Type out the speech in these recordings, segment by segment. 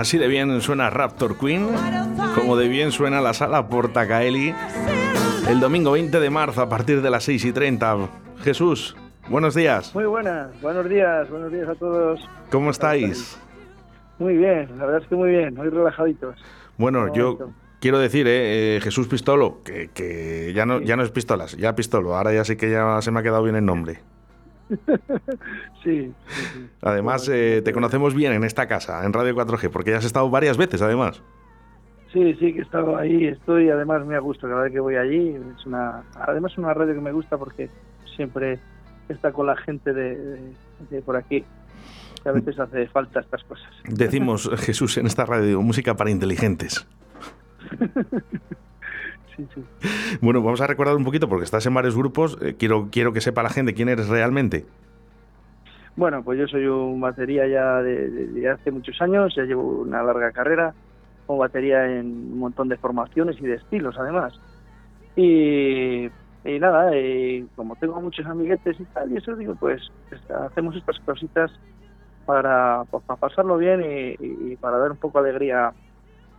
Así de bien suena Raptor Queen, como de bien suena la sala Portacaeli el domingo 20 de marzo a partir de las 6 y 30. Jesús, buenos días. Muy buenas, buenos días, buenos días a todos. ¿Cómo estáis? Muy bien, la verdad es que muy bien, muy relajaditos. Bueno, yo quiero decir, eh, eh, Jesús Pistolo, que, ya, no, ya no es Pistolas, ya Pistolo, ahora ya sí que ya se me ha quedado bien el nombre. sí, Además, eh, te conocemos bien en esta casa, en Radio 4G, porque ya has estado varias veces, además. Sí, sí, que he estado ahí, estoy, además me ha gustado cada vez que voy allí. Es una, además es una radio que me gusta porque siempre está con la gente de, por aquí. a veces hace falta estas cosas. Decimos, Jesús, en esta radio, música para inteligentes. Bueno, vamos a recordar un poquito, porque estás en varios grupos, eh, quiero, quiero que sepa la gente quién eres realmente. Bueno, pues yo soy un batería ya de, hace muchos años, ya llevo una larga carrera como batería en un montón de formaciones y de estilos además. Y, nada, como tengo muchos amiguetes y tal, y eso digo, pues hacemos estas cositas para, pues, para pasarlo bien y, y, para dar un poco de alegría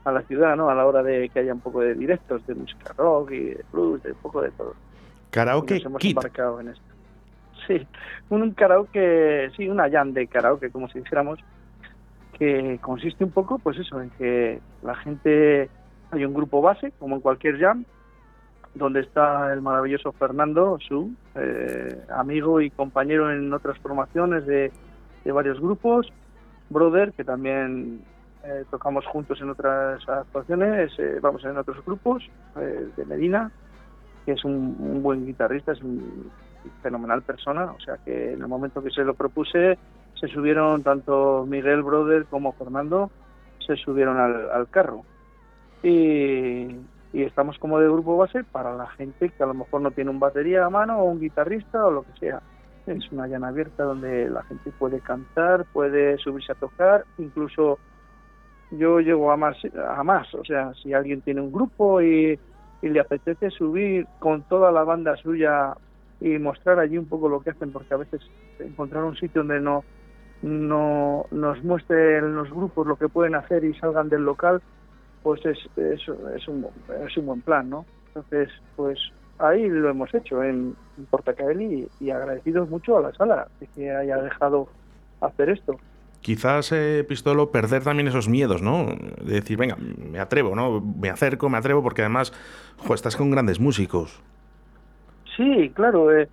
a la ciudad, ¿no? A la hora de que haya un poco de directos de música rock y de blues, de un poco de todo. Karaoke Nos hemos embarcado en esto. Sí, un karaoke, sí, una jam de karaoke, como si dijéramos, que consiste un poco, pues eso, en que la gente, hay un grupo base, como en cualquier jam, donde está el maravilloso Fernando, su eh, amigo y compañero en otras formaciones de, de varios grupos, Brother, que también eh, tocamos juntos en otras actuaciones, eh, vamos en otros grupos, eh, de Medina, que es un, buen guitarrista, es un fenomenal persona, o sea que en el momento que se lo propuse, se subieron tanto Miguel Brother como Fernando, se subieron al, carro. Y, y, estamos como de grupo base para la gente que a lo mejor no tiene un batería a mano o un guitarrista o lo que sea. Es una llana abierta donde la gente puede cantar, puede subirse a tocar, incluso yo llego a más, a más. O sea, si alguien tiene un grupo y, le apetece subir con toda la banda suya y mostrar allí un poco lo que hacen, porque a veces encontrar un sitio donde no, no nos muestren los grupos lo que pueden hacer y salgan del local, pues es, es, es, un, es un buen plan, ¿no? Entonces, pues ahí lo hemos hecho en, en y, y agradecidos mucho a la sala de que haya dejado hacer esto quizás, eh, Pistolo, perder también esos miedos, ¿no? De decir, venga, me atrevo, ¿no? Me acerco, me atrevo, porque además, jo, estás con grandes músicos. Sí, claro. Eh,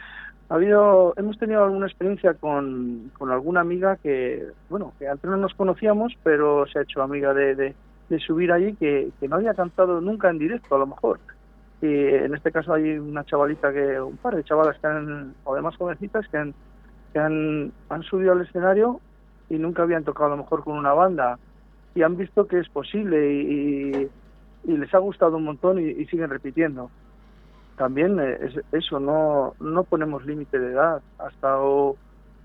ha habido, hemos tenido alguna experiencia con, con, alguna amiga que, bueno, que antes no nos conocíamos, pero se ha hecho amiga de, de, subir allí, que, que, no había cantado nunca en directo, a lo mejor. Y en este caso hay una chavalita que, un par de chavalas que han, o además jovencitas, que han, que han, han subido al escenario y nunca habían tocado a lo mejor con una banda y han visto que es posible y, les ha gustado un montón y, siguen repitiendo. También eh, es, eso, no, no ponemos límite de edad. Ha estado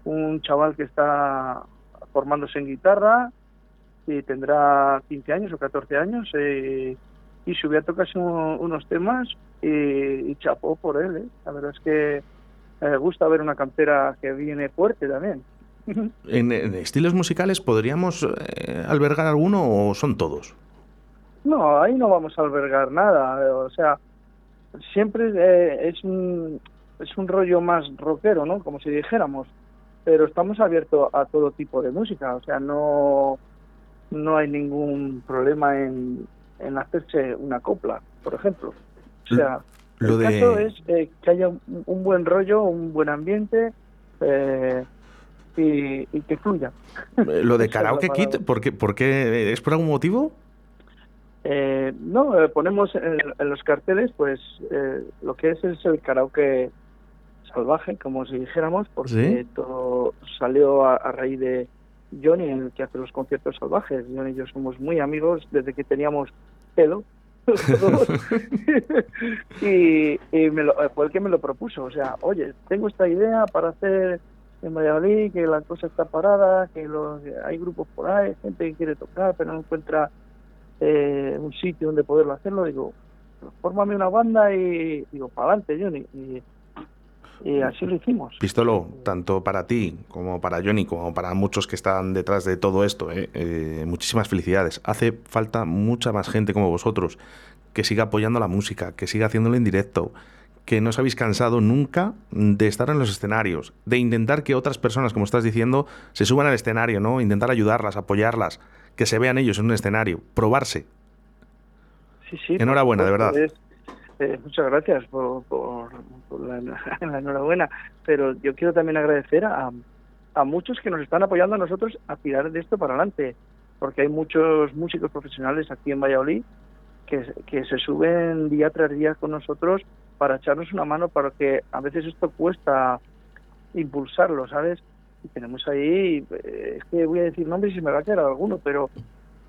un chaval que está formándose en guitarra y tendrá 15 años o 14 años eh, y subió a tocarse unos temas y, chapó por él. Eh. La verdad es que me gusta ver una cantera que viene fuerte también. ¿En, estilos musicales podríamos eh, albergar alguno o son todos? No, ahí no vamos a albergar nada. O sea, siempre eh, es un es un rollo más rockero, ¿no? Como si dijéramos, pero estamos abiertos a todo tipo de música, o sea, no no hay ningún problema en, en hacerse una copla, por ejemplo. O sea, Lo el de- caso es eh, que haya un, un buen rollo, un buen ambiente eh, y, y que fluya. Eh, Lo de Karaoke Kit. ¿por qué, por qué? ¿Es por algún motivo? Eh, no, eh, ponemos en, en los carteles, pues eh, lo que es es el karaoke salvaje, como si dijéramos, porque ¿Sí? todo salió a, a raíz de Johnny, el que hace los conciertos salvajes. Johnny y yo somos muy amigos desde que teníamos pelo. y y me lo- fue el que me lo propuso. O sea, oye, tengo esta idea para hacer en Valladolid, que la cosa está parada, que los, hay grupos por ahí, gente que quiere tocar, pero no encuentra eh, un sitio donde poderlo hacerlo. Digo, fórmame una banda y digo, para adelante, Johnny. Y, y así lo hicimos. Pistolo, tanto para ti como para Johnny, como para muchos que están detrás de todo esto, ¿eh? Eh, muchísimas felicidades. Hace falta mucha más gente como vosotros que siga apoyando la música, que siga haciéndolo en directo, que no os habéis cansado nunca de estar en los escenarios, de intentar que otras personas, como estás diciendo, se suban al escenario, ¿no? Intentar ayudarlas, apoyarlas, que se vean ellos en un escenario, probarse. Sí, sí, Enhorabuena, de verdad. es- eh, muchas gracias por, por- por la, la enhorabuena, pero yo quiero también agradecer a, a muchos que nos están apoyando a nosotros a tirar de esto para adelante, porque hay muchos músicos profesionales aquí en Valladolid que, que se suben día tras día con nosotros para echarnos una mano, para que a veces esto cuesta impulsarlo, ¿sabes? Y tenemos ahí, eh, es que voy a decir nombres y se me va a quedar alguno, pero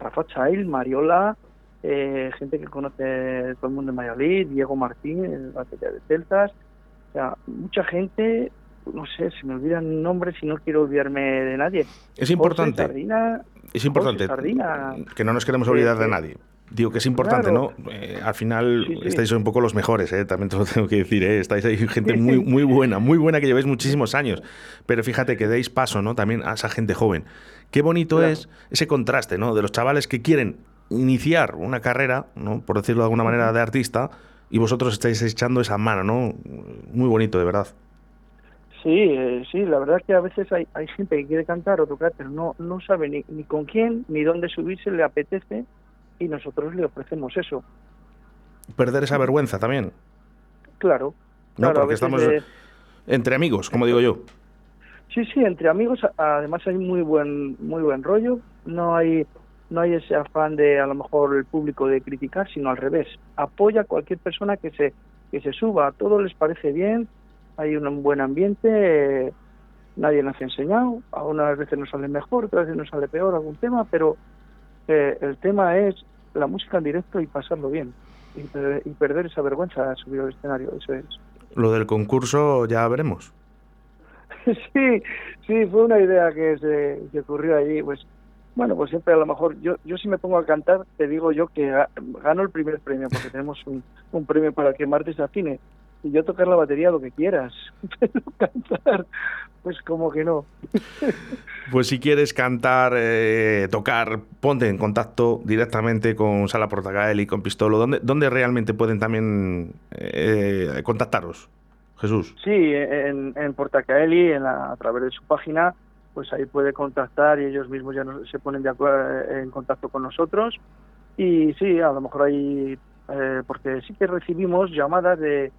Rafa Chail, Mariola, eh, gente que conoce todo el mundo en Valladolid, Diego Martín, el batería de Celtas, o sea, mucha gente, no sé, se me olvidan nombres y no quiero olvidarme de nadie. Es importante. José Sardina, Es importante José Sardina, que no nos queremos olvidar de eh, nadie. Digo que es importante, claro. ¿no? Eh, al final Sí, sí. estáis un poco los mejores, ¿eh? también te lo tengo que decir, ¿eh? estáis ahí gente muy, muy buena, muy buena que lleváis muchísimos años. Pero fíjate que deis paso, ¿no? También a esa gente joven. Qué bonito Claro. es ese contraste, ¿no? De los chavales que quieren iniciar una carrera, ¿no? Por decirlo de alguna manera, de artista, y vosotros estáis echando esa mano, ¿no? Muy bonito, de verdad. Sí, eh, sí, la verdad que a veces hay, hay gente que quiere cantar o tocar, pero no, no sabe ni, ni con quién ni dónde subirse, le apetece y nosotros le ofrecemos eso. Perder esa vergüenza también, Claro. ¿no? claro, Porque estamos entre amigos, como digo yo. Sí, sí, entre amigos además hay muy buen muy buen rollo, no hay no hay ese afán de a lo mejor el público de criticar, sino al revés, apoya a cualquier persona que se que se suba, a todos les parece bien, hay un buen ambiente, eh, nadie nos ha enseñado, a unas veces nos sale mejor, otras veces nos sale peor algún tema, pero eh, el tema es la música en directo y pasarlo bien y, y perder esa vergüenza de subir al escenario, eso es. Lo del concurso ya veremos. Sí, sí, fue una idea que se, se ocurrió allí. Pues bueno, pues siempre a lo mejor yo, yo si me pongo a cantar, te digo yo que ga- gano el primer premio, porque tenemos un, un premio para que martes afine. Y yo tocar la batería lo que quieras, pero cantar, pues como que no. Pues si quieres cantar, eh, tocar, ponte en contacto directamente con Sala Portagael y con Pistolo. ¿Dónde, dónde realmente pueden también eh, contactaros? Jesús. Sí, en, en Portacaeli, en la- a través de su página, pues ahí puede contactar y ellos mismos ya nos- se ponen de acuerdo en contacto con nosotros. Y sí, a lo mejor hay, eh, porque sí que recibimos llamadas de,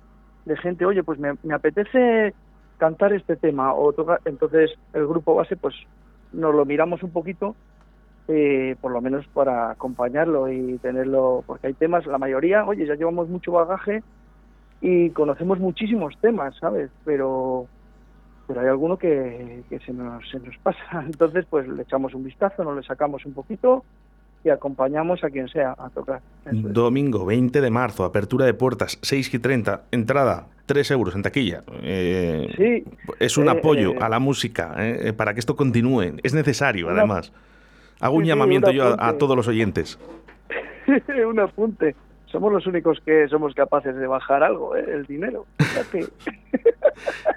de gente, oye, pues me, apetece cantar este tema o tocar, entonces el grupo base, pues nos lo miramos un poquito, eh, por lo menos para acompañarlo y tenerlo, porque hay temas, la mayoría, oye, ya llevamos mucho bagaje y conocemos muchísimos temas, ¿sabes? Pero pero hay alguno que, que se, nos, se nos pasa. Entonces, pues le echamos un vistazo, nos le sacamos un poquito y acompañamos a quien sea a tocar. Eso es. Domingo 20 de marzo, apertura de puertas, 6 y 30, entrada 3 euros en taquilla. Eh, Sí, es un eh, apoyo eh, a la música eh, para que esto continúe. Es necesario, Una- además. Hago un Sí, sí, llamamiento un yo a, a todos los oyentes. un apunte. Somos los únicos que somos capaces de bajar algo, ¿eh? el dinero.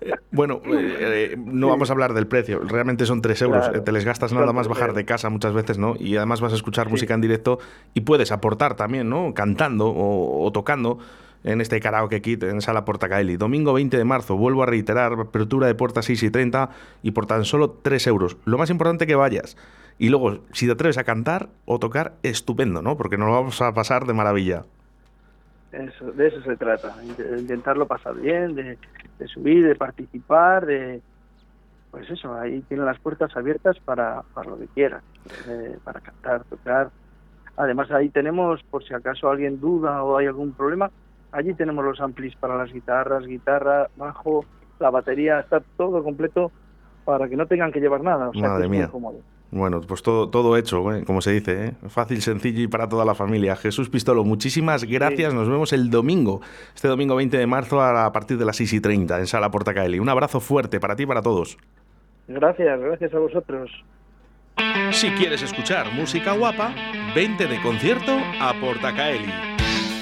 Fíjate. Bueno, eh, eh, no vamos a hablar del precio. Realmente son 3 euros. Claro. Eh, Te les gastas nada más bajar de casa muchas veces, ¿no? Y además vas a escuchar Sí. música en directo y puedes aportar también, ¿no? Cantando o, o tocando. en este karaoke kit en Sala Portacaeli. Domingo 20 de marzo, vuelvo a reiterar, apertura de puertas 6 y 30 y por tan solo 3 euros. Lo más importante que vayas. Y luego, si te atreves a cantar o tocar, estupendo, ¿no? Porque nos lo vamos a pasar de maravilla. Eso, de eso se trata, de intentarlo pasar bien, de, subir, de participar, de... Pues eso, ahí tienen las puertas abiertas para, para lo que quieran, eh, para cantar, tocar. Además ahí tenemos, por si acaso alguien duda o hay algún problema, allí tenemos los amplis para las guitarras, guitarra, bajo, la batería, está todo completo para que no tengan que llevar nada. O sea, Madre mía. Bueno, pues todo, todo hecho, ¿eh? como se dice, ¿eh? fácil, sencillo y para toda la familia. Jesús Pistolo, muchísimas gracias. Nos vemos el domingo, este domingo 20 de marzo a partir de las 6 y 30 en Sala Portacaeli. Un abrazo fuerte para ti y para todos. Gracias, gracias a vosotros. Si quieres escuchar música guapa, vente de concierto a Portacaeli.